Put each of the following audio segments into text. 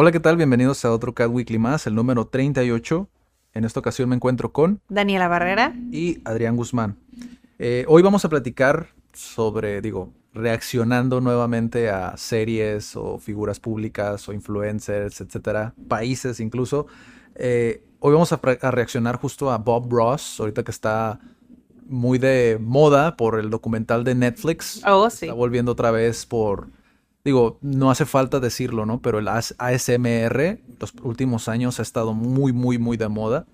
Hola, ¿qué tal? Bienvenidos a otro Cat Weekly más, el número 38. En esta ocasión me encuentro con Daniela Barrera. y Adrián Guzmán. Eh, hoy vamos a platicar sobre, digo, reaccionando nuevamente a series o figuras públicas o influencers, etcétera, países incluso. Eh, hoy vamos a, a reaccionar justo a Bob Ross, ahorita que está muy de moda por el documental de Netflix. Oh, sí. Está volviendo otra vez por, digo, no hace falta decirlo, ¿no? Pero el AS- ASMR los últimos años ha estado muy, muy, muy de moda.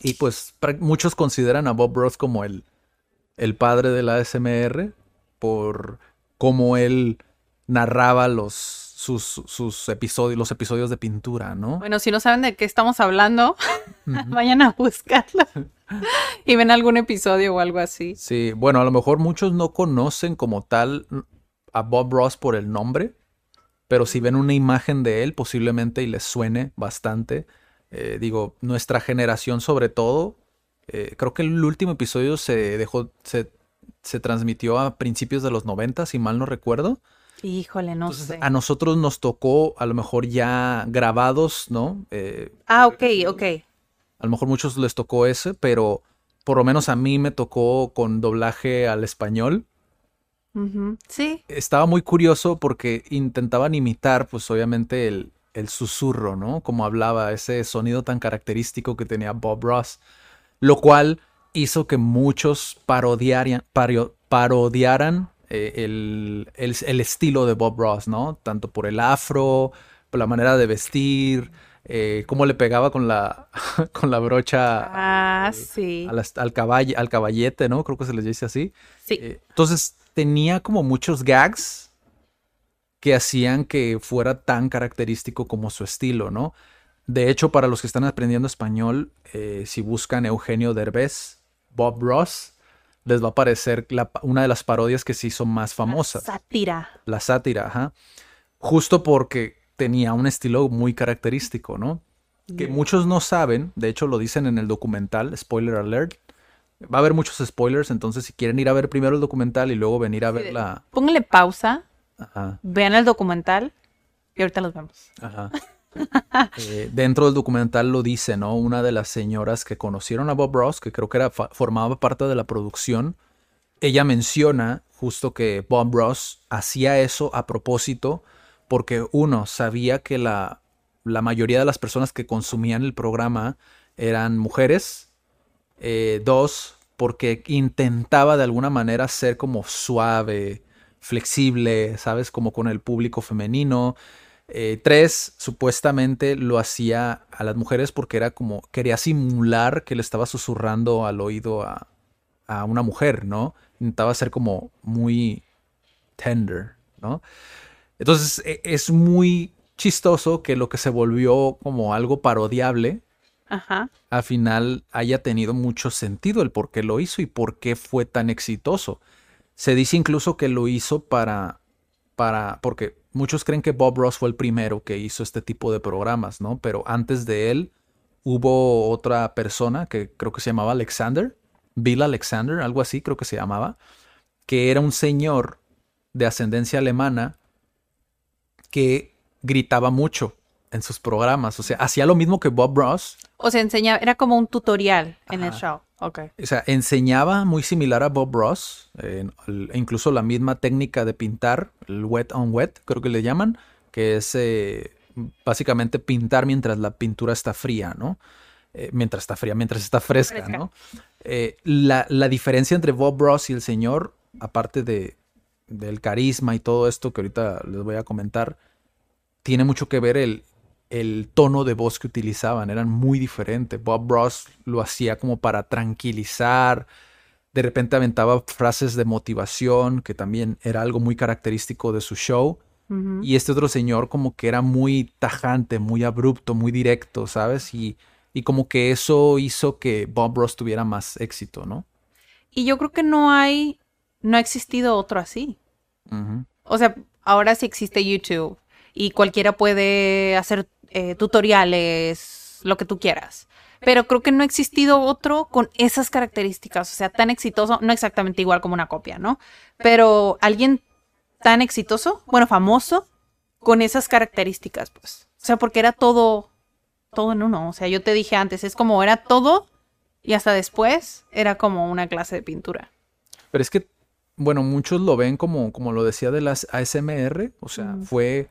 Y pues muchos consideran a Bob Ross como el, el padre del ASMR por cómo él narraba los, sus, sus episodios, los episodios de pintura, ¿no? Bueno, si no saben de qué estamos hablando, vayan a buscarlo y ven algún episodio o algo así. Sí, bueno, a lo mejor muchos no conocen como tal a Bob Ross por el nombre, pero si ven una imagen de él, posiblemente y les suene bastante. Eh, digo, nuestra generación sobre todo, eh, creo que el último episodio se dejó, se, se transmitió a principios de los 90, si mal no recuerdo. Híjole, no Entonces, sé. a nosotros nos tocó a lo mejor ya grabados, ¿no? Eh, Ah, ok, ok. a lo mejor muchos les tocó ese, pero por lo menos a mí me tocó con doblaje al español. Sí, Estaba muy curioso porque intentaban imitar, pues obviamente, el, el susurro, ¿no? Como hablaba, ese sonido tan característico que tenía Bob Ross. Lo cual hizo que muchos parodiaran, pario- parodiaran eh, el, el- el estilo de Bob Ross, ¿no? Tanto por el afro, por la manera de vestir, eh, cómo le pegaba con la, con la brocha ah, sí. al, caball- al caballete, ¿no? Creo que se les dice así. Sí, Eh, entonces tenía como muchos gags que hacían que fuera tan característico como su estilo, ¿no? De hecho, para los que están aprendiendo español, eh, si buscan Eugenio Derbez, Bob Ross, les va a aparecer la pa- una de las parodias que se hizo más famosas, sátira. la sátira, ajá. Justo porque tenía un estilo muy característico, ¿no? Que muchos no saben, de hecho lo dicen en el documental, spoiler alert. Va a haber muchos spoilers, entonces si quieren ir a ver primero el documental y luego venir a ver la... Pónganle pausa, Ajá, vean el documental y ahorita los vemos. ajá. Eh, dentro del documental lo dice, ¿no? Una de las señoras que conocieron a Bob Ross, que creo que era, fa- formaba parte de la producción, ella menciona justo que Bob Ross hacía eso a propósito porque uno sabía que la, la mayoría de las personas que consumían el programa eran mujeres. Eh, dos, porque intentaba de alguna manera ser como suave, flexible, ¿sabes? Como con el público femenino. Eh, tres, supuestamente lo hacía a las mujeres porque era como, quería simular que le estaba susurrando al oído a, a una mujer, ¿no? Intentaba ser como muy tender, ¿no? Entonces e- es muy chistoso que lo que se volvió como algo parodiable, Ajá. al final haya tenido mucho sentido el por qué lo hizo y por qué fue tan exitoso. Se dice incluso que lo hizo para, para, porque muchos creen que Bob Ross fue el primero que hizo este tipo de programas, ¿no? Pero antes de él hubo otra persona que creo que se llamaba Alexander, Bill Alexander, algo así creo que se llamaba, que era un señor de ascendencia alemana que gritaba mucho en sus programas. O sea, hacía lo mismo que Bob Ross. O sea, enseñaba, era como un tutorial en el show. Ok. O sea, enseñaba muy similar a Bob Ross, eh, incluso la misma técnica de pintar, el wet on wet, creo que le llaman, que es eh, básicamente pintar mientras la pintura está fría, ¿no? Eh, mientras está fría, mientras está fresca, Fresca. ¿no? Eh, la, la diferencia entre Bob Ross y el señor, aparte de, del carisma y todo esto que ahorita les voy a comentar, tiene mucho que ver el, el tono de voz que utilizaban, eran muy diferentes. Bob Ross lo hacía como para tranquilizar, de repente aventaba frases de motivación, que también era algo muy característico de su show. Y este otro señor como que era muy tajante, muy abrupto, muy directo, ¿sabes? Y, y como que eso hizo que Bob Ross tuviera más éxito, ¿no? Y yo creo que no hay, no ha existido otro así. O sea, ahora sí existe YouTube y cualquiera puede hacer eh, tutoriales, lo que tú quieras. Pero creo que no ha existido otro con esas características, o sea, tan exitoso, no exactamente igual como una copia, ¿no? Pero alguien tan exitoso, bueno, famoso, con esas características, pues. O sea, porque era todo, todo en uno. O sea, yo te dije antes, es como era todo y hasta después era como una clase de pintura. Pero es que, bueno, muchos lo ven como, como lo decía de las ASMR, o sea, fue,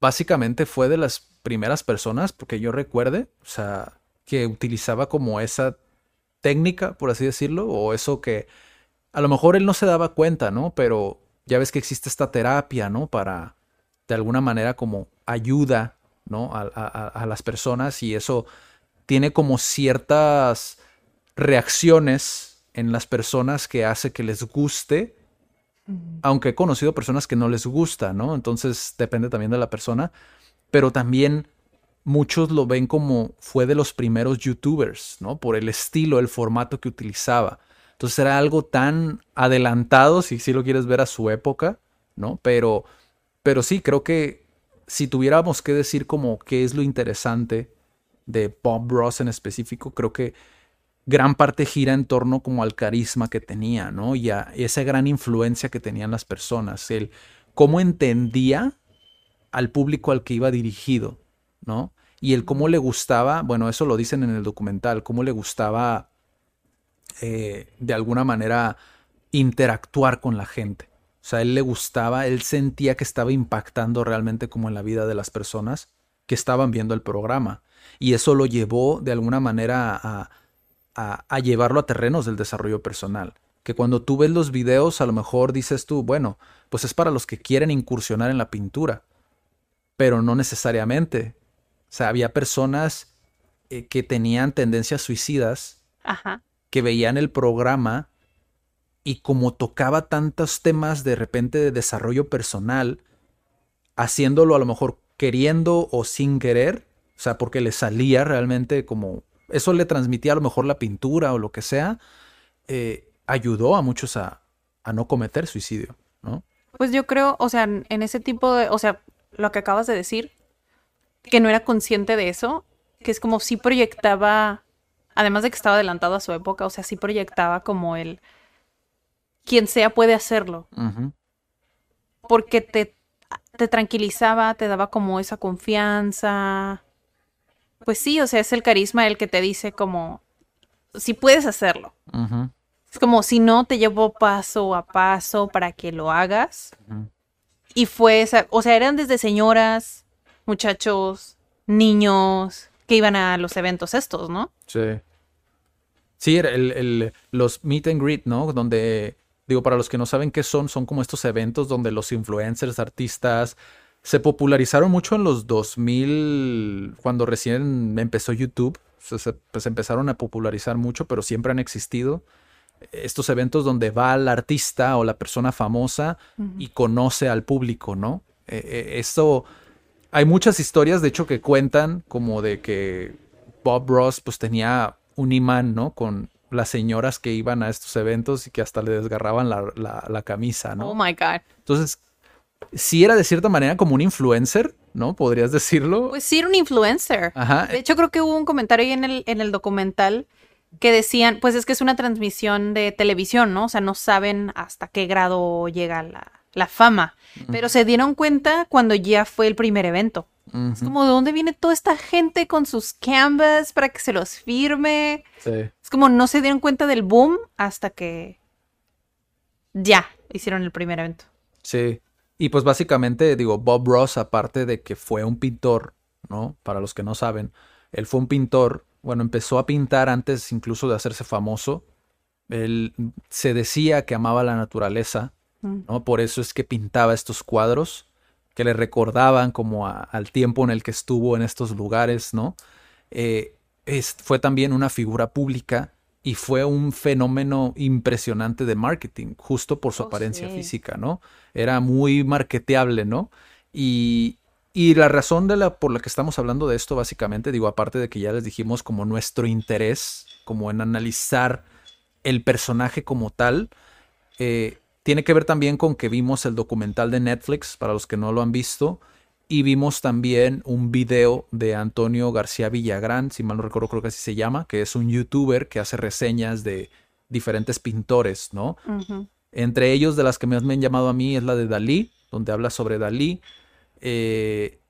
básicamente fue de las primeras personas, porque yo recuerde, o sea, que utilizaba como esa técnica, por así decirlo, o eso que a lo mejor él no se daba cuenta, ¿no? Pero ya ves que existe esta terapia, ¿no? Para, de alguna manera, como ayuda, ¿no? A, a las personas y eso tiene como ciertas reacciones en las personas que hace que les guste, aunque he conocido personas que no les gusta, ¿no? Entonces depende también de la persona, pero también muchos lo ven como fue de los primeros youtubers, ¿no? Por el estilo, el formato que utilizaba. Entonces era algo tan adelantado, si, si lo quieres ver a su época, ¿no? Pero, pero sí, creo que si tuviéramos que decir como qué es lo interesante de Bob Ross en específico, creo que gran parte gira en torno como al carisma que tenía, ¿no? Y a esa gran influencia que tenían las personas, el cómo entendía al público al que iba dirigido, ¿no? Y el cómo le gustaba, bueno, eso lo dicen en el documental, cómo le gustaba eh, de alguna manera interactuar con la gente. O sea, él le gustaba, él sentía que estaba impactando realmente como en la vida de las personas que estaban viendo el programa y eso lo llevó de alguna manera a, a, llevarlo a terrenos del desarrollo personal. Que cuando tú ves los videos, a lo mejor dices tú, bueno, pues es para los que quieren incursionar en la pintura, pero no necesariamente. O sea, había personas eh, que tenían tendencias suicidas, que veían el programa y como tocaba tantos temas de repente de desarrollo personal, haciéndolo a lo mejor queriendo o sin querer, o sea, porque le salía realmente como... Eso le transmitía a lo mejor la pintura o lo que sea. Eh, ayudó a muchos a, a no cometer suicidio, ¿no? Pues yo creo, o sea, en ese tipo de... O sea, lo que acabas de decir, que no era consciente de eso, que es como si proyectaba, además de que estaba adelantado a su época, o sea, sí proyectaba como el, quien sea puede hacerlo. Porque te, te tranquilizaba, te daba como esa confianza, pues sí, o sea, es el carisma el que te dice como, si puedes hacerlo. Es como, si no, te llevo paso a paso para que lo hagas. Y fue esa, o sea, eran desde señoras, muchachos, niños, que iban a los eventos estos, ¿no? Sí. Sí, el, el, los meet and greet, ¿no? Donde, digo, para los que no saben qué son, son como estos eventos donde los influencers, artistas, se popularizaron mucho en los 2000, cuando recién empezó YouTube. Se, pues empezaron a popularizar mucho, pero siempre han existido estos eventos donde va el artista o la persona famosa y conoce al público, ¿no? Eh, eh, esto, hay muchas historias, de hecho, que cuentan como de que Bob Ross pues tenía un imán, ¿no? Con las señoras que iban a estos eventos y que hasta le desgarraban la, la camisa, ¿no? Oh my God. Entonces, sí era de cierta manera como un influencer, ¿no? Podrías decirlo. Pues sí era un influencer. Ajá. De hecho, creo que hubo un comentario ahí en el, en el documental que decían, pues es que es una transmisión de televisión, ¿no? O sea, no saben hasta qué grado llega la, la fama. Pero se dieron cuenta cuando ya fue el primer evento. Es como, ¿de dónde viene toda esta gente con sus canvas para que se los firme? Sí. Es como, no se dieron cuenta del boom hasta que ya hicieron el primer evento. Sí. Y pues básicamente, digo, Bob Ross, aparte de que fue un pintor, ¿no? Para los que no saben, él fue un pintor, bueno, empezó a pintar antes incluso de hacerse famoso. Él se decía que amaba la naturaleza, ¿no? Por eso es que pintaba estos cuadros que le recordaban como a- al tiempo en el que estuvo en estos lugares, ¿no? Eh, es- fue también una figura pública y fue un fenómeno impresionante de marketing, justo por su Oh, apariencia sí. física, ¿no? Era muy marketeable, ¿no? Y, y la razón de la, por la que estamos hablando de esto, básicamente, digo, aparte de que ya les dijimos como nuestro interés, como en analizar el personaje como tal, eh, tiene que ver también con que vimos el documental de Netflix, para los que no lo han visto, y vimos también un video de Antonio García Villagrán, si mal no recuerdo, creo que así se llama, que es un youtuber que hace reseñas de diferentes pintores, ¿no? Entre ellos, de las que más me han llamado a mí, es la de Dalí, donde habla sobre Dalí. Eh,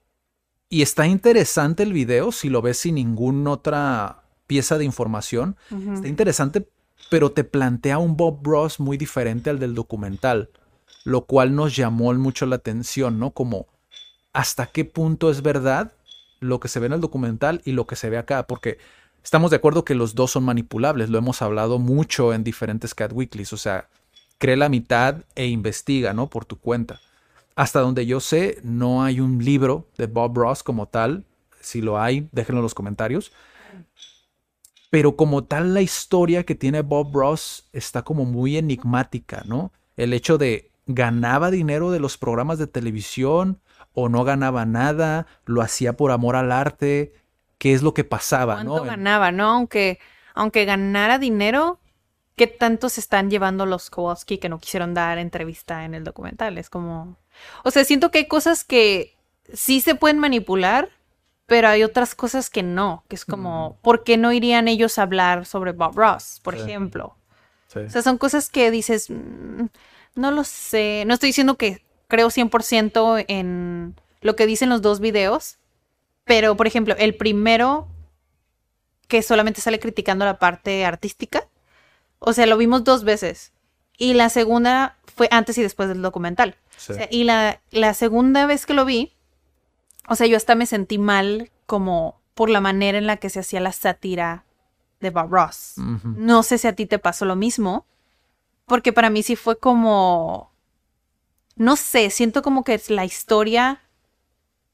y está interesante el video si lo ves sin ninguna otra pieza de información. Está interesante, pero te plantea un Bob Ross muy diferente al del documental, lo cual nos llamó mucho la atención, ¿no? Como hasta qué punto es verdad lo que se ve en el documental y lo que se ve acá, porque estamos de acuerdo que los dos son manipulables, lo hemos hablado mucho en diferentes Cat Weeklies, o sea, cree la mitad e investiga, ¿no? Por tu cuenta. Hasta donde yo sé, no hay un libro de Bob Ross como tal. Si lo hay, déjenlo en los comentarios. Pero como tal, la historia que tiene Bob Ross está como muy enigmática, ¿no? El hecho de ganaba dinero de los programas de televisión o no ganaba nada, lo hacía por amor al arte, qué es lo que pasaba, ¿Cuánto ¿no? Ganaba, no? Aunque, aunque ganara dinero, ¿qué tanto se están llevando los Kowalski que no quisieron dar entrevista en el documental? Es como... O sea, siento que hay cosas que sí se pueden manipular, pero hay otras cosas que no, que es como, ¿por qué no irían ellos a hablar sobre Bob Ross, por Sí. ejemplo? Sí. O sea, son cosas que dices, "Mm, no lo sé. No estoy diciendo que creo 100% en lo que dicen los dos videos, pero por ejemplo, el primero que solamente sale criticando la parte artística, o sea, lo vimos dos veces. Y la segunda fue antes y después del documental. Sí. O sea, y la, la segunda vez que lo vi, o sea, yo hasta me sentí mal como por la manera en la que se hacía la sátira de Bob Ross. No sé si a ti te pasó lo mismo, porque para mí sí fue como, no sé, siento como que es la historia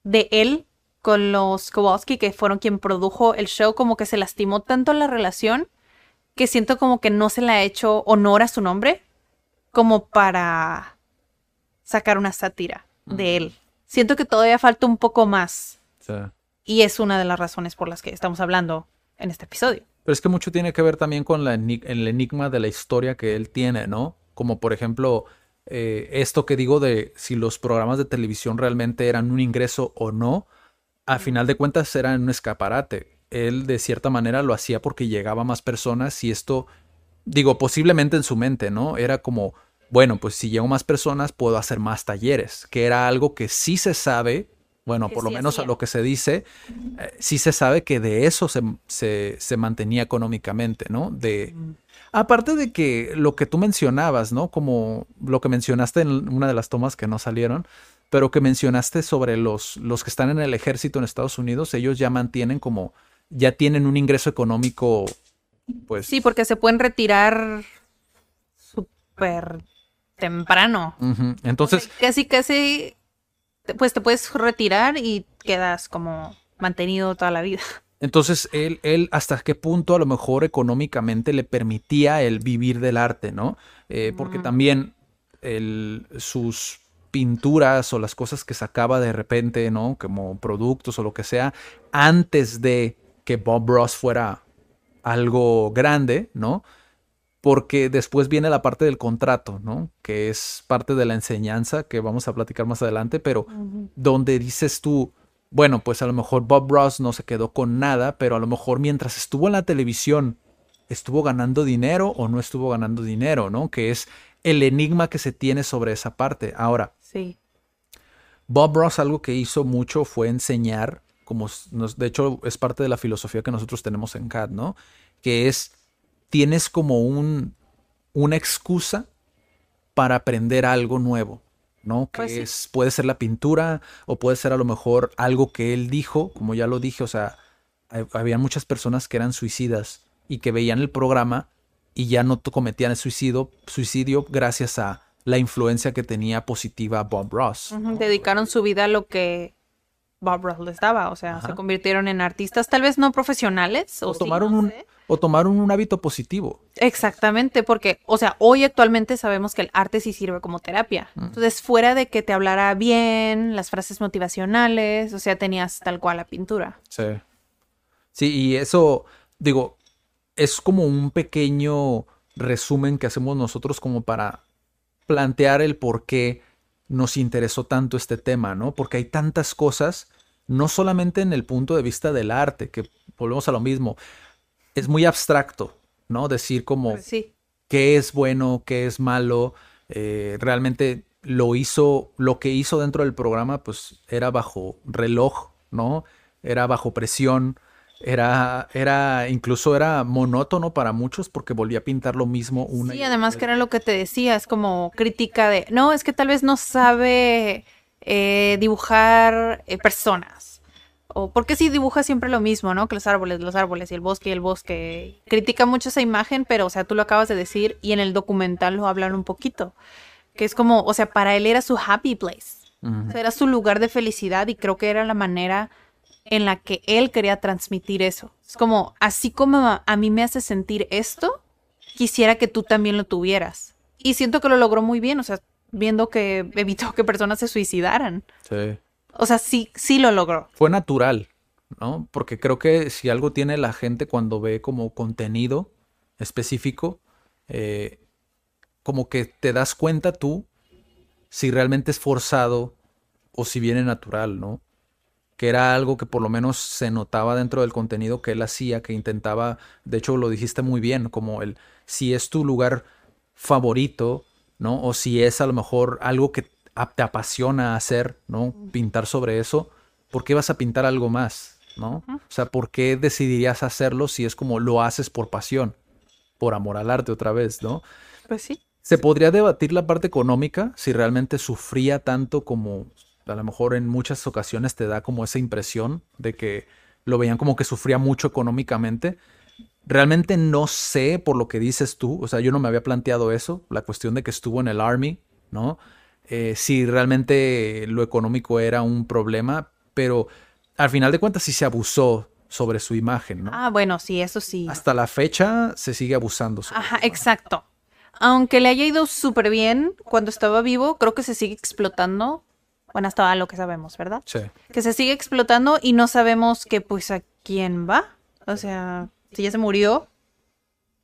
de él con los Kowalski, que fueron quien produjo el show, como que se lastimó tanto la relación que siento como que no se le ha hecho honor a su nombre como para sacar una sátira de él. Siento que todavía falta un poco más Sí. y es una de las razones por las que estamos hablando en este episodio. Pero es que mucho tiene que ver también con la el enigma de la historia que él tiene, ¿no? Como por ejemplo, eh, esto que digo de si los programas de televisión realmente eran un ingreso o no, a final de cuentas eran un escaparate. Él de cierta manera lo hacía porque llegaba a más personas y esto, digo, posiblemente en su mente, ¿no? Era como, bueno, pues si llego más personas puedo hacer más talleres, que era algo que sí se sabe, bueno, por lo sí menos a lo que se dice, eh, sí se sabe que de eso se, se- se mantenía económicamente, ¿no? De, aparte de que lo que tú mencionabas, ¿no? Como lo que mencionaste en una de las tomas que no salieron, pero que mencionaste sobre los, los que están en el ejército en Estados Unidos, ellos ya mantienen como, ya tienen un ingreso económico, pues... Sí, porque se pueden retirar súper temprano. Entonces, O sea, casi, casi, pues te puedes retirar y quedas como mantenido toda la vida. Entonces, él, él hasta qué punto a lo mejor económicamente le permitía el vivir del arte, ¿no? Eh, porque también el- sus pinturas o las cosas que sacaba de repente, ¿no? Como productos o lo que sea, antes de que Bob Ross fuera algo grande, ¿no? Porque después viene la parte del contrato, ¿no? Que es parte de la enseñanza que vamos a platicar más adelante, pero donde dices tú, bueno, pues a lo mejor Bob Ross no se quedó con nada, pero a lo mejor mientras estuvo en la televisión, estuvo ganando dinero o no estuvo ganando dinero, ¿no? Que es el enigma que se tiene sobre esa parte. Ahora, Sí. Bob Ross algo que hizo mucho fue enseñar, como nos, de hecho es parte de la filosofía que nosotros tenemos en CAD, ¿no? Que es, tienes como un, una excusa para aprender algo nuevo, ¿no? Que Pues sí. es, puede ser la pintura o puede ser a lo mejor algo que él dijo, como ya lo dije, o sea, hay- había muchas personas que eran suicidas y que veían el programa y ya no cometían el suicidio, suicidio gracias a la influencia que tenía positiva Bob Ross. Dedicaron su vida a lo que Bob Ross les daba. O sea, se convirtieron en artistas, tal vez no profesionales. O, O sí, tomaron, no un, sé. O tomaron un hábito positivo. Exactamente, porque, o sea, hoy actualmente sabemos que el arte sí sirve como terapia. Entonces, fuera de que te hablara bien, las frases motivacionales, o sea, tenías tal cual la pintura. Sí. Sí, y eso, digo, es como un pequeño resumen que hacemos nosotros como para plantear el por qué nos interesó tanto este tema, ¿no? Porque hay tantas cosas, no solamente en el punto de vista del arte, que volvemos a lo mismo, es muy abstracto, ¿no? Decir como Pues sí. qué es bueno, qué es malo. eh, realmente lo hizo, lo que hizo dentro del programa, pues era bajo reloj, ¿no? Era bajo presión. Era, era, incluso era monótono para muchos porque volvía a pintar lo mismo una Sí, y además que era lo que te decía, es como crítica de, no, es que tal vez no sabe eh, dibujar eh, personas. O porque si dibuja siempre lo mismo, ¿no? Que los árboles, los árboles y el bosque y el bosque. Critica mucho esa imagen, pero, o sea, tú lo acabas de decir y en el documental lo hablan un poquito. Que es como, o sea, para él era su happy place. O sea, era su lugar de felicidad y creo que era la manera en la que él quería transmitir eso. Es como, así como a mí me hace sentir esto, quisiera que tú también lo tuvieras. Y siento que lo logró muy bien, o sea, viendo que evitó que personas se suicidaran. Sí. O sea, sí, sí lo logró. Fue natural, ¿no? Porque creo que si algo tiene la gente cuando ve como contenido específico, eh, como que te das cuenta tú si realmente es forzado o si viene natural, ¿no? Que era algo que por lo menos se notaba dentro del contenido que él hacía, que intentaba, de hecho lo dijiste muy bien, como el si es tu lugar favorito, ¿no? O si es a lo mejor algo que te apasiona hacer, ¿no? Pintar sobre eso, ¿por qué vas a pintar algo más, ¿no? O sea, ¿por qué decidirías hacerlo si es como lo haces por pasión, por amor al arte otra vez, ¿no? Pues sí. Se podría debatir la parte económica, si realmente sufría tanto como a lo mejor en muchas ocasiones te da como esa impresión de que lo veían como que sufría mucho económicamente. Realmente no sé por lo que dices tú, o sea, yo no me había planteado eso, la cuestión de que estuvo en el Army, ¿no? Eh, si realmente lo económico era un problema, pero al final de cuentas sí se abusó sobre su imagen, ¿no? Ah, bueno, sí, eso sí. Hasta la fecha se sigue abusando. sobre Ajá, exacto. Aunque le haya ido súper bien cuando estaba vivo, creo que se sigue explotando. Bueno, hasta lo que sabemos, ¿verdad? Sí. Que se sigue explotando y no sabemos que, pues, a quién va. O sea, si ya se murió,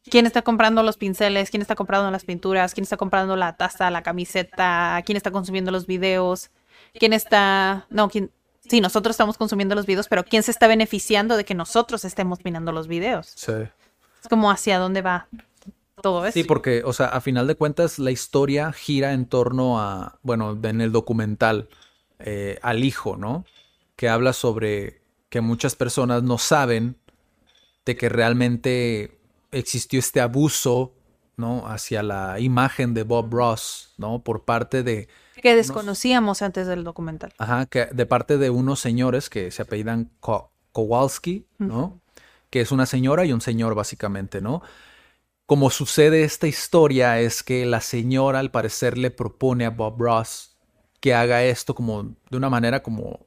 ¿quién está comprando los pinceles? ¿Quién está comprando las pinturas? ¿Quién está comprando la taza, la camiseta? ¿Quién está consumiendo los videos? ¿Quién está...? No, ¿quién...? Sí, nosotros estamos consumiendo los videos, pero ¿quién se está beneficiando de que nosotros estemos mirando los videos? Sí. Es como hacia dónde va todo eso. Sí, porque, o sea, a final de cuentas, la historia gira en torno a, bueno, en el documental, eh, al hijo, ¿no? Que habla sobre que muchas personas no saben de que realmente existió este abuso, ¿no? Hacia la imagen de Bob Ross, ¿no? Por parte de, que desconocíamos antes del documental. Ajá, que de parte de unos señores que se apellidan Ko- Kowalski, ¿no? Que es una señora y un señor, básicamente, ¿no? Como sucede esta historia es que la señora al parecer le propone a Bob Ross que haga esto como de una manera como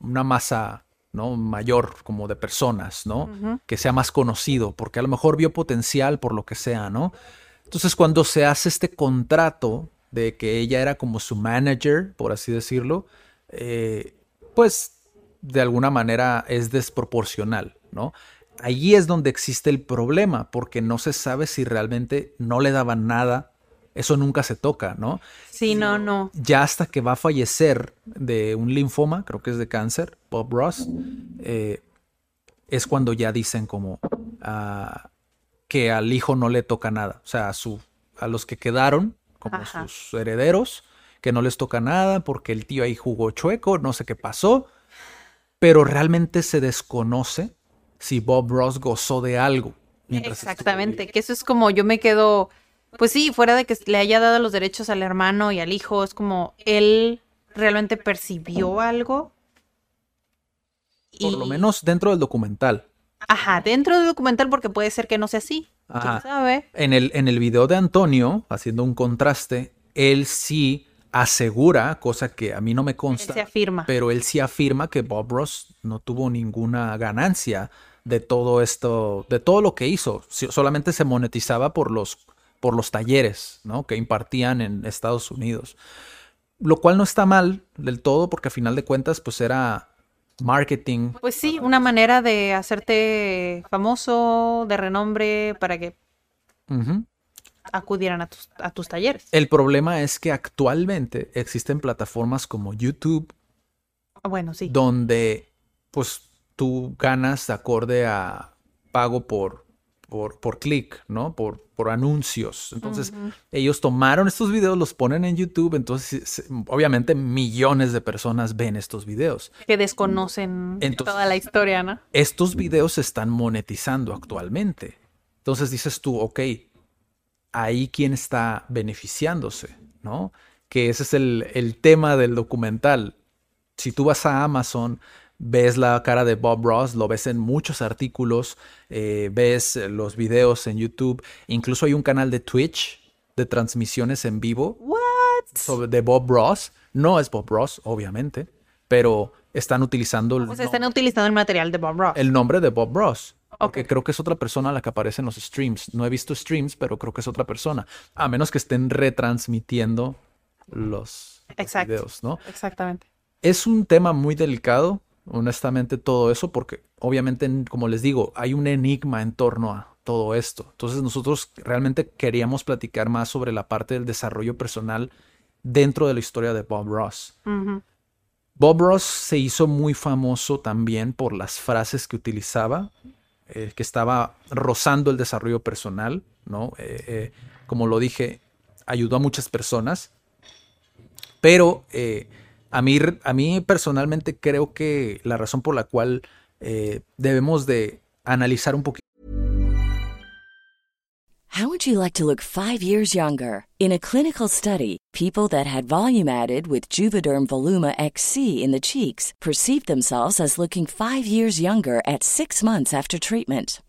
una masa, ¿no? Mayor, como de personas, ¿no? Que sea más conocido, porque a lo mejor vio potencial por lo que sea, ¿no? Entonces cuando se hace este contrato de que ella era como su manager, por así decirlo, eh, pues de alguna manera es desproporcional, ¿no? Allí es donde existe el problema, porque no se sabe si realmente no le daban nada, eso nunca se toca, ¿no? Sí, no, no. Ya hasta que va a fallecer de un linfoma, creo que es de cáncer, Bob Ross, eh, es cuando ya dicen como ah, que al hijo no le toca nada, o sea, a, su, a los que quedaron como Ajá. sus herederos, que no les toca nada porque el tío ahí jugó chueco, no sé qué pasó, pero realmente se desconoce si Bob Ross gozó de algo. estuvo Exactamente, que eso es como yo me quedo, pues sí, fuera de que le haya dado los derechos al hermano y al hijo, es como él realmente percibió algo. Por lo menos dentro del documental. Ajá, dentro del documental porque puede ser que no sea así. Ajá. ¿Quién sabe? En el, en el video de Antonio, haciendo un contraste, él sí asegura, cosa que a mí no me consta, Él se afirma. pero él sí afirma que Bob Ross no tuvo ninguna ganancia de todo esto, de todo lo que hizo. Solamente se monetizaba por los, por los talleres, ¿no? Que impartían en Estados Unidos. Lo cual no está mal del todo, porque a final de cuentas, pues era marketing. Pues sí, una manera de hacerte famoso, de renombre, para que acudieran a tus, a tus talleres. El problema es que actualmente existen plataformas como YouTube Ah, Bueno, sí. donde pues tú ganas de acorde a pago por, por, por clic, ¿no? Por, por anuncios. Entonces, ellos tomaron estos videos, los ponen en YouTube, entonces obviamente millones de personas ven estos videos. Que desconocen Entonces- toda la historia, ¿no? Estos videos se están monetizando actualmente. Entonces dices tú, ok, ahí quién está beneficiándose, ¿no? Que ese es el, el tema del documental. Si tú vas a Amazon, ves la cara de Bob Ross, lo ves en muchos artículos, eh, ves eh, los videos en YouTube, incluso hay un canal de Twitch de transmisiones en vivo sobre de Bob Ross. No es Bob Ross, obviamente, pero están utilizando el están utilizando el material de Bob Ross. el nombre de Bob Ross. Porque creo que es otra persona la que aparece en los streams. No he visto streams, pero creo que es otra persona. A menos que estén retransmitiendo los, los videos, ¿no? Exactamente. Es un tema muy delicado, honestamente, todo eso, porque obviamente, en- como les digo, hay un enigma en torno a todo esto. Entonces nosotros realmente queríamos platicar más sobre la parte del desarrollo personal dentro de la historia de Bob Ross. Bob Ross se hizo muy famoso también por las frases que utilizaba, eh, que estaba rozando el desarrollo personal, ¿no? Eh, eh, como lo dije, ayudó a muchas personas, pero a, mí, a mí personalmente creo que la razón por la cual eh, debemos de analizar un poquito How would you like to look five years younger? In a clinical study, people that had volume added with Juvederm Voluma XC in the cheeks perceived themselves as looking five years younger at six months after treatment.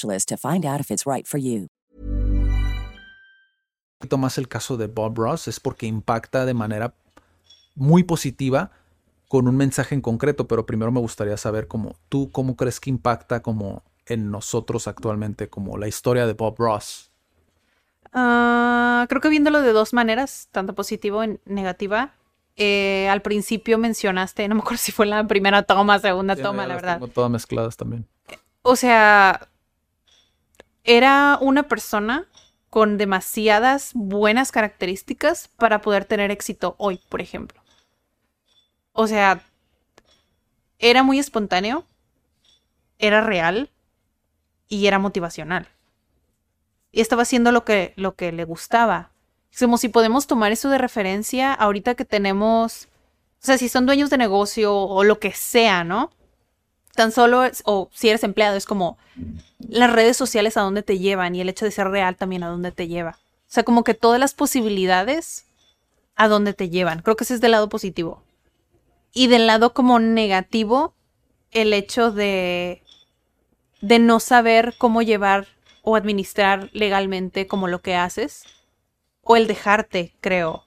to find out if it's right for you. poquito más el caso de Bob Ross es porque impacta de manera muy positiva con un mensaje en concreto, pero primero me gustaría saber cómo tú cómo crees que impacta como en nosotros actualmente como la historia de Bob Ross. Ah, creo que viéndolo de dos maneras, tanto positiva y negativa. Eh, al principio mencionaste, no me acuerdo si fue la primera toma, segunda toma, la verdad. Tengo todas mezcladas también. O sea, era una persona con demasiadas buenas características para poder tener éxito hoy, por ejemplo. O sea, era muy espontáneo, era real y era motivacional. Y estaba haciendo lo que, lo que le gustaba. Es como si podemos tomar eso de referencia ahorita que tenemos, o sea, si son dueños de negocio o lo que sea, ¿no? Tan solo, es- o si eres empleado, es como las redes sociales a dónde te llevan y el hecho de ser real también a dónde te lleva. O sea, como que todas las posibilidades a dónde te llevan. Creo que ese es del lado positivo. Y del lado como negativo, el hecho de, de no saber cómo llevar o administrar legalmente como lo que haces. O el dejarte, creo,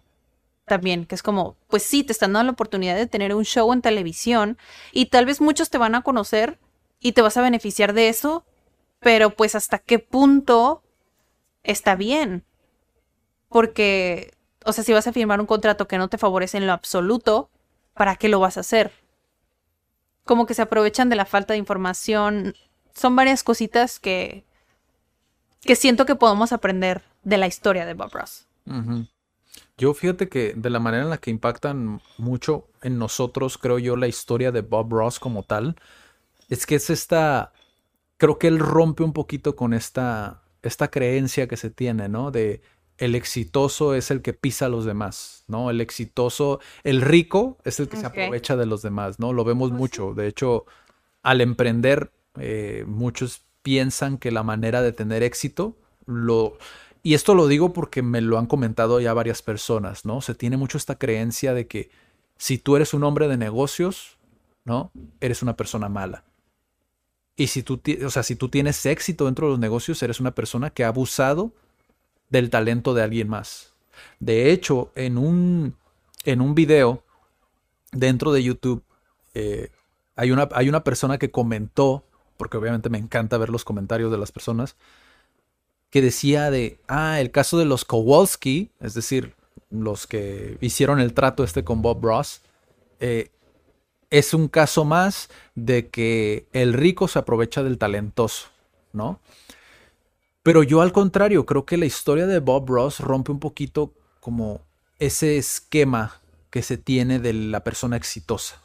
también, que es como, pues sí, te están dando la oportunidad de tener un show en televisión y tal vez muchos te van a conocer y te vas a beneficiar de eso, pero pues hasta qué punto está bien. Porque, o sea, si vas a firmar un contrato que no te favorece en lo absoluto, ¿para qué lo vas a hacer? Como que se aprovechan de la falta de información. Son varias cositas que, que siento que podemos aprender de la historia de Bob Ross. Yo fíjate que de la manera en la que impactan mucho en nosotros, creo yo, la historia de Bob Ross como tal, es que es esta, creo que él rompe un poquito con esta, esta creencia que se tiene, ¿no? De el exitoso es el que pisa a los demás, ¿no? El exitoso, el rico es el que se aprovecha de los demás, ¿no? Lo vemos mucho. De hecho, al emprender, eh, muchos piensan que la manera de tener éxito, lo... Y esto lo digo porque me lo han comentado ya varias personas, ¿no? Se tiene mucho esta creencia de que si tú eres un hombre de negocios, ¿no? Eres una persona mala. Y si tú, o sea, si tú tienes éxito dentro de los negocios, eres una persona que ha abusado del talento de alguien más. De hecho, en un, en un video dentro de YouTube, eh, hay, una, hay una persona que comentó, porque obviamente me encanta ver los comentarios de las personas, que decía de, ah, el caso de los Kowalski, es decir, los que hicieron el trato este con Bob Ross, eh, es un caso más de que el rico se aprovecha del talentoso, ¿no? Pero yo al contrario, creo que la historia de Bob Ross rompe un poquito como ese esquema que se tiene de la persona exitosa,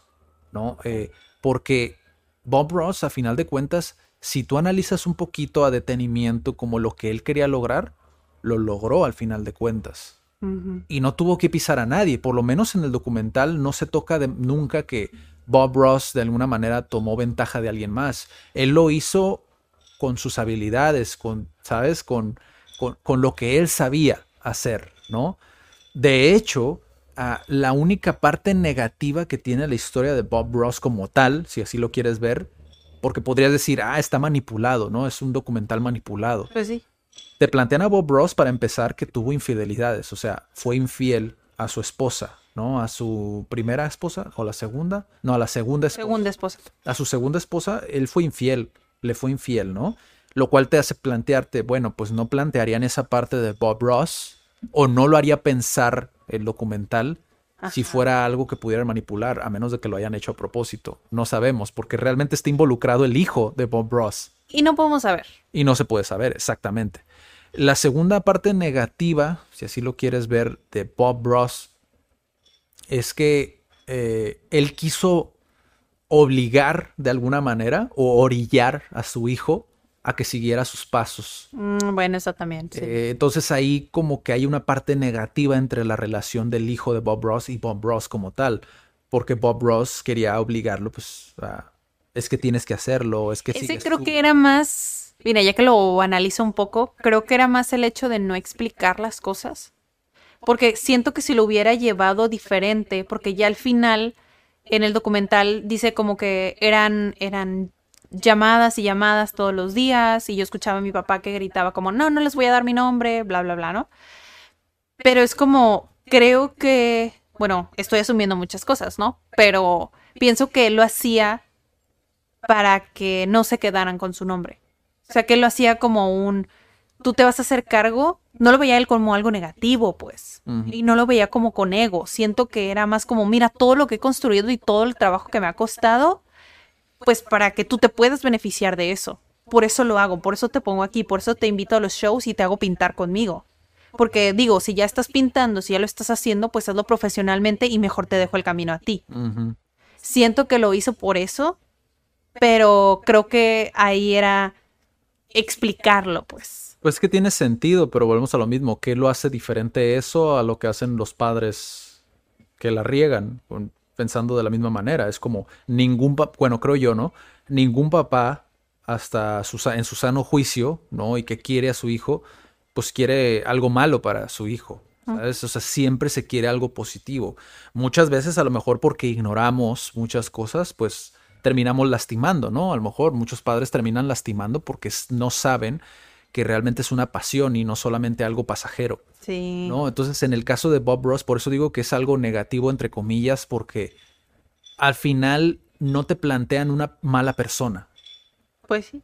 ¿no? Eh, porque Bob Ross, a final de cuentas, si tú analizas un poquito a detenimiento como lo que él quería lograr, lo logró al final de cuentas. Y no tuvo que pisar a nadie, por lo menos en el documental no se toca de- nunca que Bob Ross de alguna manera tomó ventaja de alguien más. Él lo hizo con sus habilidades, con, ¿sabes? Con, con, con lo que él sabía hacer, ¿no? De hecho, la única parte negativa que tiene la historia de Bob Ross como tal, si así lo quieres ver, porque podrías decir, ah, está manipulado, ¿no? Es un documental manipulado. Pues sí. Te plantean a Bob Ross para empezar que tuvo infidelidades, o sea, fue infiel a su esposa, ¿no? A su primera esposa o la segunda, no, a la segunda esposa Segunda esposa. a su segunda esposa, él fue infiel, le fue infiel, ¿no? Lo cual te hace plantearte, bueno, pues no plantearían esa parte de Bob Ross o no lo haría pensar el documental si fuera algo que pudieran manipular, a menos de que lo hayan hecho a propósito. No sabemos, porque realmente está involucrado el hijo de Bob Ross Y no podemos saber. y no se puede saber exactamente. La segunda parte negativa, si así lo quieres ver, de Bob Ross es que eh, él quiso obligar de alguna manera o orillar a su hijo a que siguiera sus pasos. Mm, bueno, eso también. Sí. Eh, entonces ahí como que hay una parte negativa entre la relación del hijo de Bob Ross y Bob Ross como tal, porque Bob Ross quería obligarlo, pues, a, es que tienes que hacerlo, es que Ese creo tú". que era más, mira, ya que lo analizo un poco, creo que era más el hecho de no explicar las cosas. Porque siento que si lo hubiera llevado diferente, porque ya al final en el documental dice como que eran, eran llamadas y llamadas todos los días y yo escuchaba a mi papá que gritaba como, no, no les voy a dar mi nombre, bla, bla, bla, ¿no? Pero es como, creo que, bueno, estoy asumiendo muchas cosas, ¿no? Pero pienso que él lo hacía para que no se quedaran con su nombre. O sea, que él lo hacía como un, tú te vas a hacer cargo, no lo veía él como algo negativo, pues, y no lo veía como con ego. Siento que era más como, mira, todo lo que he construido y todo el trabajo que me ha costado, pues para que tú te puedas beneficiar de eso. Por eso lo hago, por eso te pongo aquí, por eso te invito a los shows y te hago pintar conmigo. Porque digo, si ya estás pintando, si ya lo estás haciendo, pues hazlo profesionalmente y mejor te dejo el camino a ti. Siento que lo hizo por eso, pero creo que ahí era explicarlo, pues. Pues que tiene sentido, pero volvemos a lo mismo. ¿Qué lo hace diferente eso a lo que hacen los padres que la riegan? Pensando de la misma manera. Es como ningún papá, bueno, creo yo, ¿no? Ningún papá, hasta su en su sano juicio, ¿no? Y que quiere a su hijo, pues quiere algo malo para su hijo. ¿Sabes? O sea, siempre se quiere algo positivo. Muchas veces, a lo mejor porque ignoramos muchas cosas, pues terminamos lastimando, ¿no? A lo mejor muchos padres terminan lastimando porque no saben que realmente es una pasión y no solamente algo pasajero, Sí. ¿no? Entonces, en el caso de Bob Ross, por eso digo que es algo negativo, entre comillas, porque al final no te plantean una mala persona. Pues sí.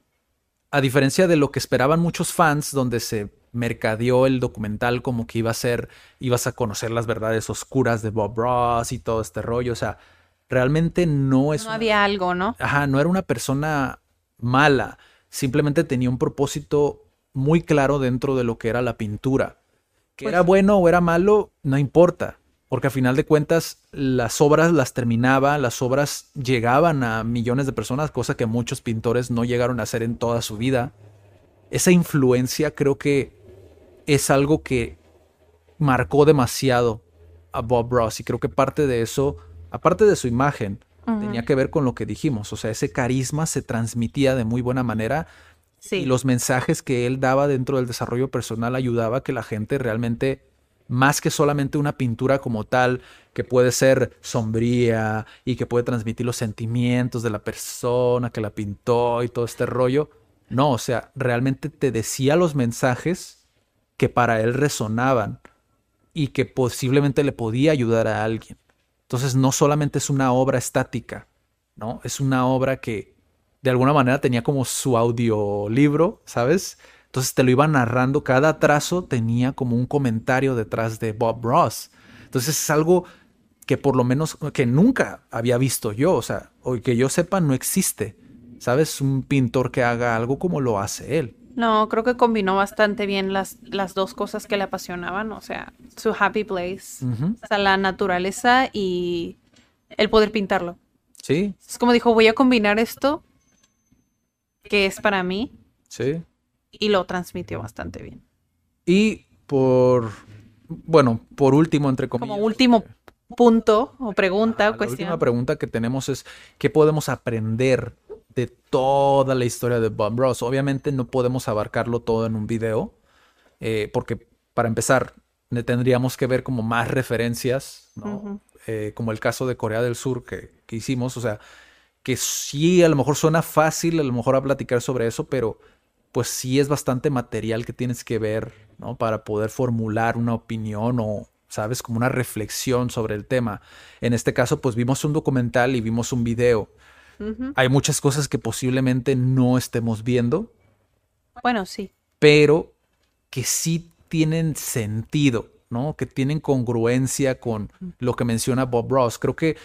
A diferencia de lo que esperaban muchos fans, donde se mercadeó el documental como que iba a ser, ibas a conocer las verdades oscuras de Bob Ross y todo este rollo. O sea, realmente no es No una- había algo, ¿no? Ajá, no era una persona mala, simplemente tenía un propósito muy claro dentro de lo que era la pintura. Que Pues era bueno o era malo, no importa, porque a final de cuentas las obras las terminaba, las obras llegaban a millones de personas, cosa que muchos pintores no llegaron a hacer en toda su vida. Esa influencia creo que es algo que marcó demasiado a Bob Ross y creo que parte de eso, aparte de su imagen, tenía que ver con lo que dijimos, o sea, ese carisma se transmitía de muy buena manera Sí. y los mensajes que él daba dentro del desarrollo personal ayudaba a que la gente realmente, más que solamente una pintura como tal, que puede ser sombría y que puede transmitir los sentimientos de la persona que la pintó y todo este rollo, no, o sea, realmente te decía los mensajes que para él resonaban y que posiblemente le podía ayudar a alguien. Entonces no solamente es una obra estática, ¿no? Es una obra que de alguna manera tenía como su audiolibro, ¿sabes? Entonces te lo iba narrando, cada trazo tenía como un comentario detrás de Bob Ross. Entonces es algo que por lo menos, que nunca había visto yo, o sea, o que yo sepa no existe, ¿sabes? Un pintor que haga algo como lo hace él. No, creo que combinó bastante bien las, las dos cosas que le apasionaban, o sea, su happy place, o sea, la naturaleza y el poder pintarlo. Sí, Es como dijo, voy a combinar esto que es para mí sí. y lo transmitió bastante bien. Y por, bueno, por último, entre comillas. Como último punto o pregunta Ah, o La cuestión. última pregunta que tenemos es, ¿qué podemos aprender de toda la historia de Bob Ross? Obviamente no podemos abarcarlo todo en un video, eh, porque para empezar, tendríamos que ver como más referencias, ¿no? Eh, como el caso de Corea del Sur que, que hicimos, o sea, que sí, a lo mejor suena fácil, a lo mejor a platicar sobre eso, pero pues sí es bastante material que tienes que ver, ¿no? Para poder formular una opinión o, ¿sabes? Como una reflexión sobre el tema. En este caso, pues vimos un documental y vimos un video. Hay muchas cosas que posiblemente no estemos viendo, Bueno, sí. pero que sí tienen sentido, ¿no? Que tienen congruencia con lo que menciona Bob Ross. Creo que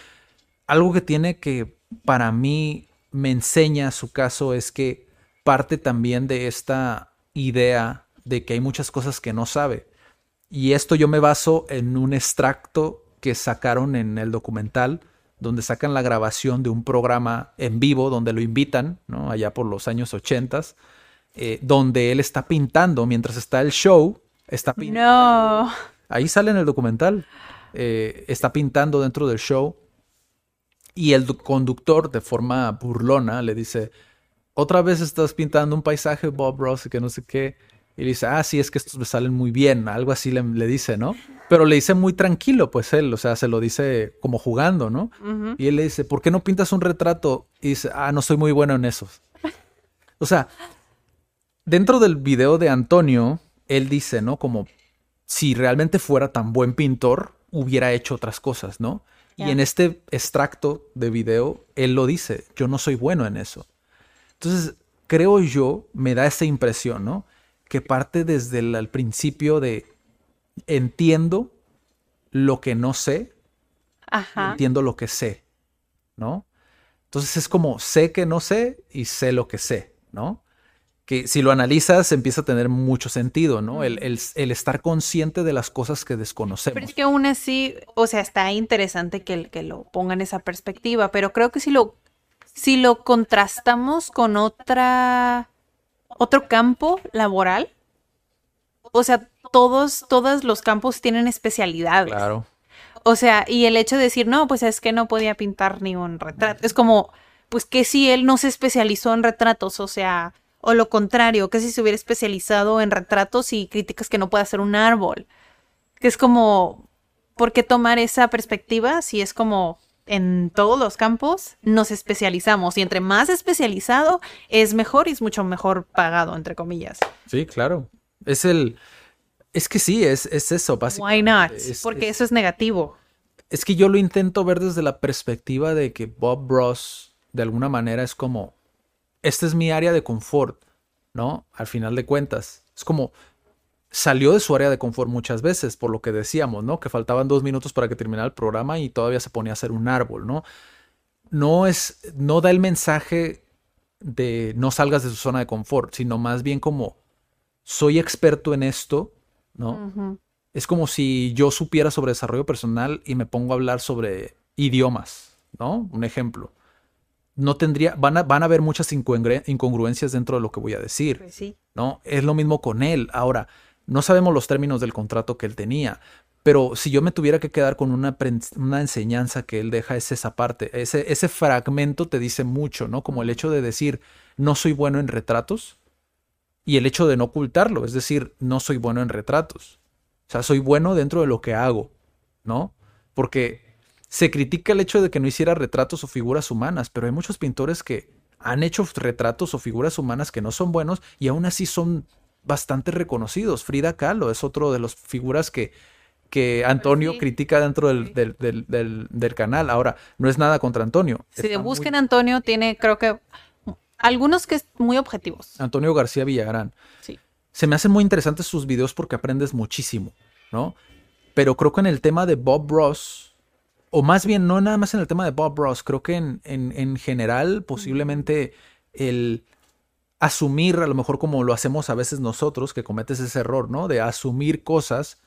algo que tiene que para mí me enseña su caso es que parte también de esta idea de que hay muchas cosas que no sabe. Y esto yo me baso en un extracto que sacaron en el documental, donde sacan la grabación de un programa en vivo, donde lo invitan, ¿no? Allá por los años 80, eh, donde él está pintando mientras está el show, está pintando. No. Ahí sale en el documental. eh, está pintando dentro del show. Y el du- conductor, de forma burlona, le dice: Otra vez estás pintando un paisaje, Bob Ross, y que no sé qué. Y le dice: Ah, sí, es que estos me salen muy bien. Algo así le, le dice, ¿no? Pero le dice muy tranquilo, pues él, o sea, se lo dice como jugando, ¿no? Y él le dice: ¿Por qué no pintas un retrato? Y dice: Ah, no soy muy bueno en esos. O sea, dentro del video de Antonio, él dice, ¿no? Como si realmente fuera tan buen pintor, hubiera hecho otras cosas, ¿no? Y en este extracto de video, él lo dice, yo no soy bueno en eso. Entonces, creo yo, me da esa impresión, ¿no? Que parte desde el principio de entiendo lo que no sé, Ajá. entiendo lo que sé, ¿no? Entonces es como sé que no sé y sé lo que sé, ¿no? Que si lo analizas empieza a tener mucho sentido, ¿no? El, el- el estar consciente de las cosas que desconocemos. Pero es que aún así, o sea, está interesante que, que lo pongan esa perspectiva, pero creo que si lo, si lo contrastamos con otra, otro campo laboral, O sea, todos, todos los campos tienen especialidades. Claro. O sea, y el hecho de decir, no, pues es que no podía pintar ni un retrato. Es como, pues que si él no se especializó en retratos, o sea, o lo contrario, que si se hubiera especializado en retratos y críticas que no puede hacer un árbol. Que es como, ¿por qué tomar esa perspectiva si es como en todos los campos nos especializamos y entre más especializado es mejor y es mucho mejor pagado, entre comillas. Sí, claro. Es el... Es que sí, es, es eso, básicamente. Why not? Es- Porque es- eso es negativo. Es que yo lo intento ver desde la perspectiva de que Bob Ross, de alguna manera, es como, esta es mi área de confort, ¿no? Al final de cuentas. Es como, salió de su área de confort muchas veces, por lo que decíamos, ¿no? Que faltaban dos minutos para que terminara el programa y todavía se ponía a hacer un árbol, ¿no? No es, no da el mensaje de no salgas de su zona de confort, sino más bien como, soy experto en esto, ¿no? Es como si yo supiera sobre desarrollo personal y me pongo a hablar sobre idiomas, ¿no? Un ejemplo. No tendría, van a, van a haber muchas incongru- incongruencias dentro de lo que voy a decir, Pues sí. ¿no? Es lo mismo con él. Ahora, no sabemos los términos del contrato que él tenía, pero si yo me tuviera que quedar con una, una enseñanza que él deja, es esa parte. Ese, ese fragmento te dice mucho, ¿no? Como el hecho de decir, no soy bueno en retratos y el hecho de no ocultarlo, es decir, no soy bueno en retratos. O sea, soy bueno dentro de lo que hago, ¿no? Porque se critica el hecho de que no hiciera retratos o figuras humanas, pero hay muchos pintores que han hecho retratos o figuras humanas que no son buenos y aún así son bastante reconocidos. Frida Kahlo es otro de las figuras que, que Antonio sí. critica dentro del, del- del- del- del canal. Ahora, no es nada contra Antonio. Si Está busquen Antonio, tiene creo que algunos que es muy objetivos. Antonio García Villagrán. Sí. Se me hacen muy interesantes sus videos porque aprendes muchísimo, ¿no? Pero creo que en el tema de Bob Ross, o más bien no nada más en el tema de Bob Ross, creo que en, en, en general posiblemente el asumir, a lo mejor como lo hacemos a veces nosotros, que cometes ese error, ¿no? De asumir cosas,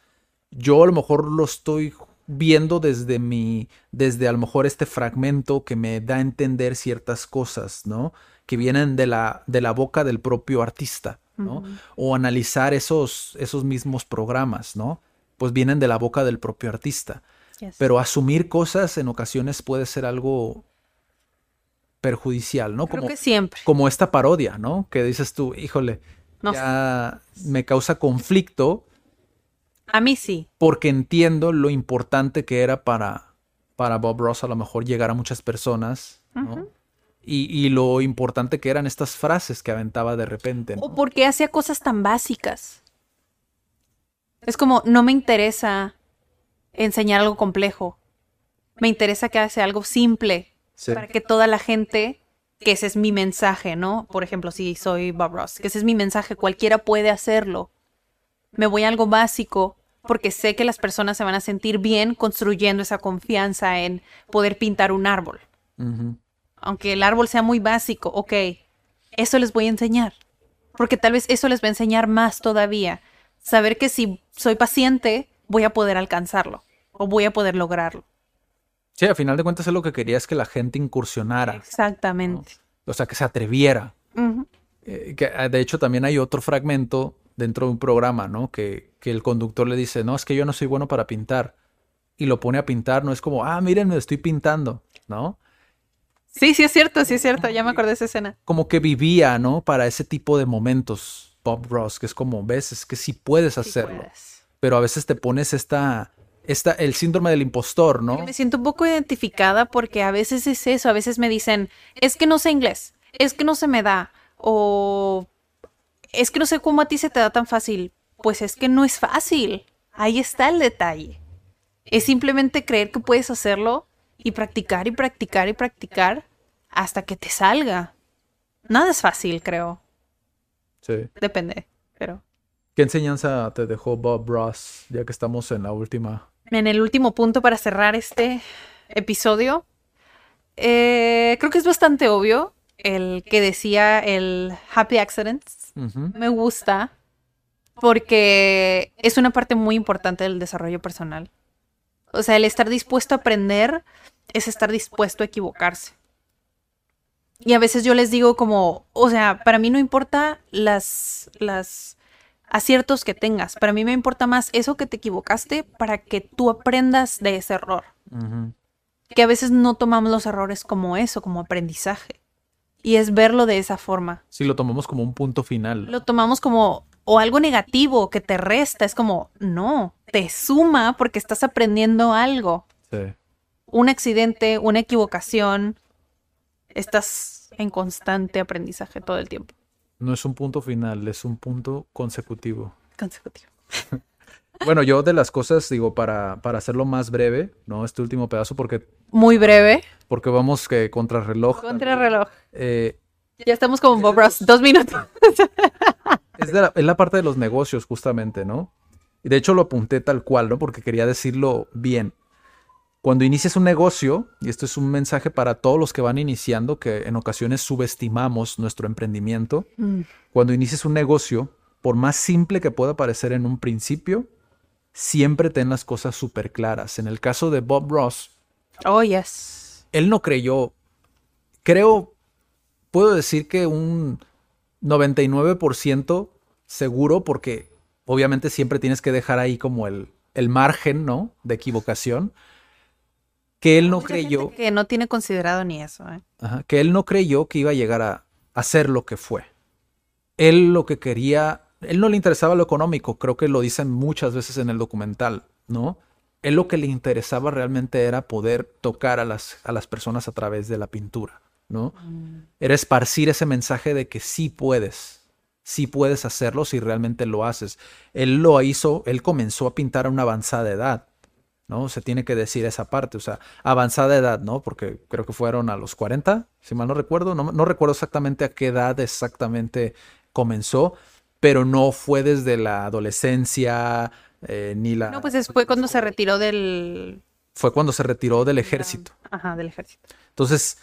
yo a lo mejor lo estoy viendo desde mi, desde a lo mejor este fragmento que me da a entender ciertas cosas, ¿no? Que vienen de la, de la boca del propio artista, ¿no? O analizar esos, esos mismos programas, ¿no? Pues vienen de la boca del propio artista. Yes. Pero asumir cosas en ocasiones puede ser algo perjudicial, ¿no? Creo Como, que siempre. como esta parodia, ¿no? Que dices tú, híjole, No ya me causa conflicto A mí sí. porque entiendo lo importante que era para, para Bob Ross a lo mejor llegar a muchas personas, ¿no? y, y lo importante que eran estas frases que aventaba de repente, ¿no? O porque hacía cosas tan básicas. Es como, no me interesa enseñar algo complejo. Me interesa que hace algo simple Sí. para que toda la gente, que ese es mi mensaje, ¿no? Por ejemplo, si soy Bob Ross, que ese es mi mensaje, cualquiera puede hacerlo. Me voy a algo básico porque sé que las personas se van a sentir bien construyendo esa confianza en poder pintar un árbol. Aunque el árbol sea muy básico, ok, eso les voy a enseñar. Porque tal vez eso les va a enseñar más todavía. Saber que si soy paciente, voy a poder alcanzarlo o voy a poder lograrlo. Sí, a final de cuentas es lo que quería es que la gente incursionara, Exactamente. o sea, que se atreviera. Eh, que, ah, de hecho, también hay otro fragmento dentro de un programa, ¿no? Que, que el conductor le dice, no, es que yo no soy bueno para pintar. Y lo pone a pintar, no es como, ah, miren, me estoy pintando, ¿no? Sí, sí es cierto, sí es cierto. Ya me acordé de esa escena. Como que vivía, ¿no? Para ese tipo de momentos, Bob Ross, que es como, ves, es que sí puedes Sí hacerlo. puedes. Pero a veces te pones esta, esta, el síndrome del impostor, ¿no? Me siento un poco identificada porque a veces es eso, a veces me dicen, es que no sé inglés, es que no se me da, o es que no sé cómo a ti se te da tan fácil. Pues es que no es fácil, ahí está el detalle. Es simplemente creer que puedes hacerlo y practicar y practicar y practicar hasta que te salga. Nada es fácil, creo. Sí. Depende, pero... ¿Qué enseñanza te dejó Bob Ross, ya que estamos en la última? En el último punto para cerrar este episodio, eh, creo que es bastante obvio el que decía el Happy Accidents. Me gusta porque es una parte muy importante del desarrollo personal. O sea, el estar dispuesto a aprender es estar dispuesto a equivocarse. Y a veces yo les digo como, o sea, para mí no importa las, las aciertos que tengas. Para mí me importa más eso que te equivocaste para que tú aprendas de ese error. Que a veces no tomamos los errores como eso, como aprendizaje. Y es verlo de esa forma. Sí, lo tomamos como un punto final. Lo tomamos como o algo negativo que te resta. Es como, no, te suma porque estás aprendiendo algo. Sí. Un accidente, una equivocación, estás en constante aprendizaje todo el tiempo. No es un punto final, es un punto consecutivo. Consecutivo. Bueno, yo de las cosas, digo, para, para hacerlo más breve, ¿no? Este último pedazo, porque, Muy breve. porque vamos que contra reloj. Contrarreloj. Eh, Ya estamos como Bob Ross. Dos minutos. es, de la, es la parte de los negocios, justamente, ¿no? Y de hecho lo apunté tal cual, ¿no? Porque quería decirlo bien. Cuando inicias un negocio, y esto es un mensaje para todos los que van iniciando, que en ocasiones subestimamos nuestro emprendimiento, cuando inicias un negocio, por más simple que pueda parecer en un principio, siempre ten las cosas súper claras. En el caso de Bob Ross, Oh, yes. él no creyó, creo, puedo decir que un 99% seguro, porque obviamente siempre tienes que dejar ahí como el, el margen, ¿no? De equivocación, que él no Mucha creyó, que no tiene considerado ni eso, ¿eh? ajá, que él no creyó que iba a llegar a, a ser lo que fue. Él lo que quería, él no le interesaba lo económico, creo que lo dicen muchas veces en el documental, ¿no? Él lo que le interesaba realmente era poder tocar a las, a las personas a través de la pintura, ¿no? Era esparcir ese mensaje de que sí puedes, sí puedes hacerlo si realmente lo haces. Él lo hizo, él comenzó a pintar a una avanzada edad, ¿no? Se tiene que decir esa parte, o sea, avanzada edad, ¿no? Porque creo que fueron a los 40, si mal no recuerdo, no, no recuerdo exactamente a qué edad exactamente comenzó, pero no fue desde la adolescencia eh, ni la... No, pues es- fue cuando se retiró del... Fue cuando se retiró del ejército. Ajá, del ejército. Entonces,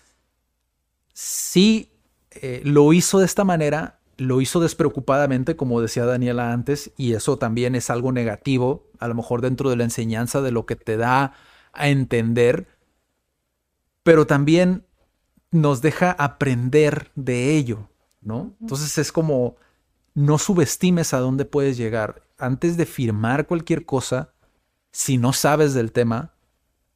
sí eh, lo hizo de esta manera, lo hizo despreocupadamente, como decía Daniela antes, y eso también es algo negativo, a lo mejor dentro de la enseñanza de lo que te da a entender, pero también nos deja aprender de ello, ¿no? Entonces es como, no subestimes a dónde puedes llegar. Antes de firmar cualquier cosa, si no sabes del tema,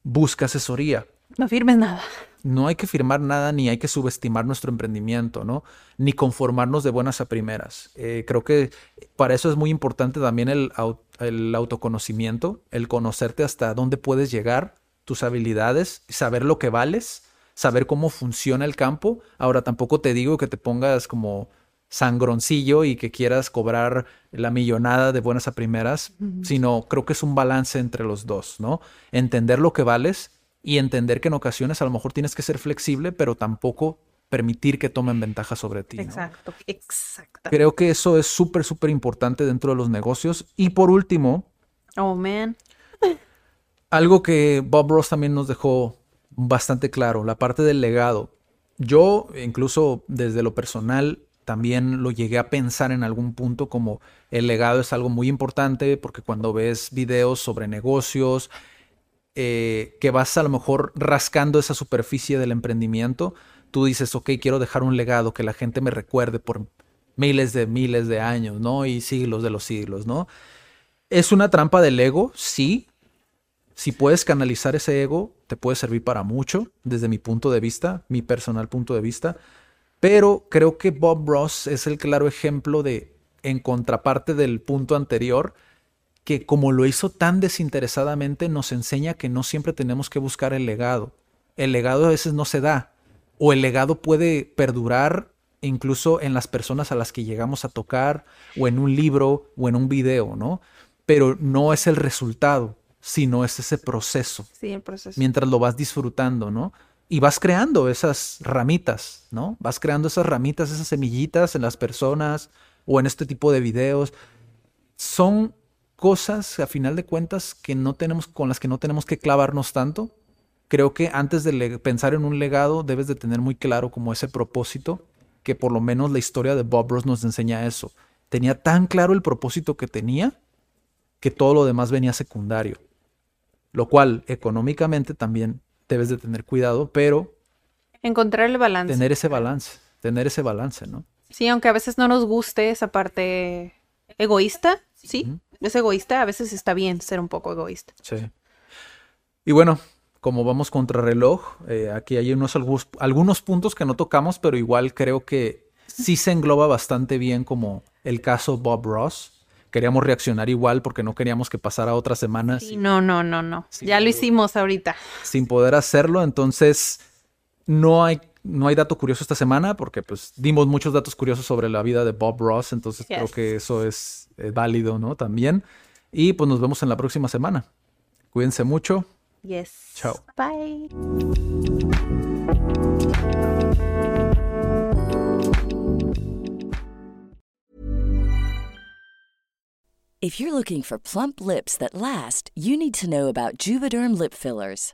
busca asesoría No firmes nada. No hay que firmar nada ni hay que subestimar nuestro emprendimiento, ¿no? Ni conformarnos de buenas a primeras. Eh, creo que para eso es muy importante también el, au- el autoconocimiento, el conocerte hasta dónde puedes llegar, tus habilidades, saber lo que vales, saber cómo funciona el campo. Ahora tampoco te digo que te pongas como sangroncillo y que quieras cobrar la millonada de buenas a primeras, sino creo que es un balance entre los dos, ¿no? Entender lo que vales y entender que en ocasiones a lo mejor tienes que ser flexible, pero tampoco permitir que tomen ventaja sobre ti. ¿no? Exacto, exacto. Creo que eso es súper, súper importante dentro de los negocios. Y por último, Oh, man. algo que Bob Ross también nos dejó bastante claro, la parte del legado. Yo, incluso desde lo personal, también lo llegué a pensar en algún punto como el legado es algo muy importante porque cuando ves videos sobre negocios, eh, que vas a lo mejor rascando esa superficie del emprendimiento, tú dices, ok, quiero dejar un legado que la gente me recuerde por miles de miles de años, ¿no? Y siglos de los siglos, ¿no? Es una trampa del ego, sí. Si puedes canalizar ese ego, te puede servir para mucho, desde mi punto de vista, mi personal punto de vista. Pero creo que Bob Ross es el claro ejemplo de, en contraparte del punto anterior, que como lo hizo tan desinteresadamente, nos enseña que no siempre tenemos que buscar el legado. El legado a veces no se da, o el legado puede perdurar incluso en las personas a las que llegamos a tocar, o en un libro, o en un video, ¿no? Pero no es el resultado, sino es ese proceso Sí, el proceso. mientras lo vas disfrutando, ¿no? Y vas creando esas ramitas, ¿no? Vas creando esas ramitas, esas semillitas en las personas o en este tipo de videos. Son cosas, a final de cuentas, que no tenemos, con las que no tenemos que clavarnos tanto. Creo que antes de pensar en un legado, debes de tener muy claro como ese propósito, que por lo menos la historia de Bob Ross nos enseña eso. Tenía tan claro el propósito que tenía que todo lo demás venía secundario lo cual económicamente también debes de tener cuidado, pero Encontrar el balance. tener ese balance, tener ese balance, ¿no? Sí, aunque a veces no nos guste esa parte egoísta, sí. Es egoísta, a veces está bien ser un poco egoísta. Sí. Y bueno, como vamos contra reloj, eh, aquí hay unos algunos, algunos puntos que no tocamos, pero igual creo que sí se engloba bastante bien como el caso Bob Ross. Queríamos reaccionar igual porque no queríamos que pasara otra semana Sí, no, no, no, no. ya lo hicimos ahorita. sin poder hacerlo. Entonces, no hay, no hay dato curioso esta semana porque pues dimos muchos datos curiosos sobre la vida de Bob Ross. Entonces creo que eso es eh, válido, ¿no? También. Y pues nos vemos en la próxima semana. Cuídense mucho. Yes. Chao. Bye. If you're looking for plump lips that last, you need to know about Juvederm lip fillers.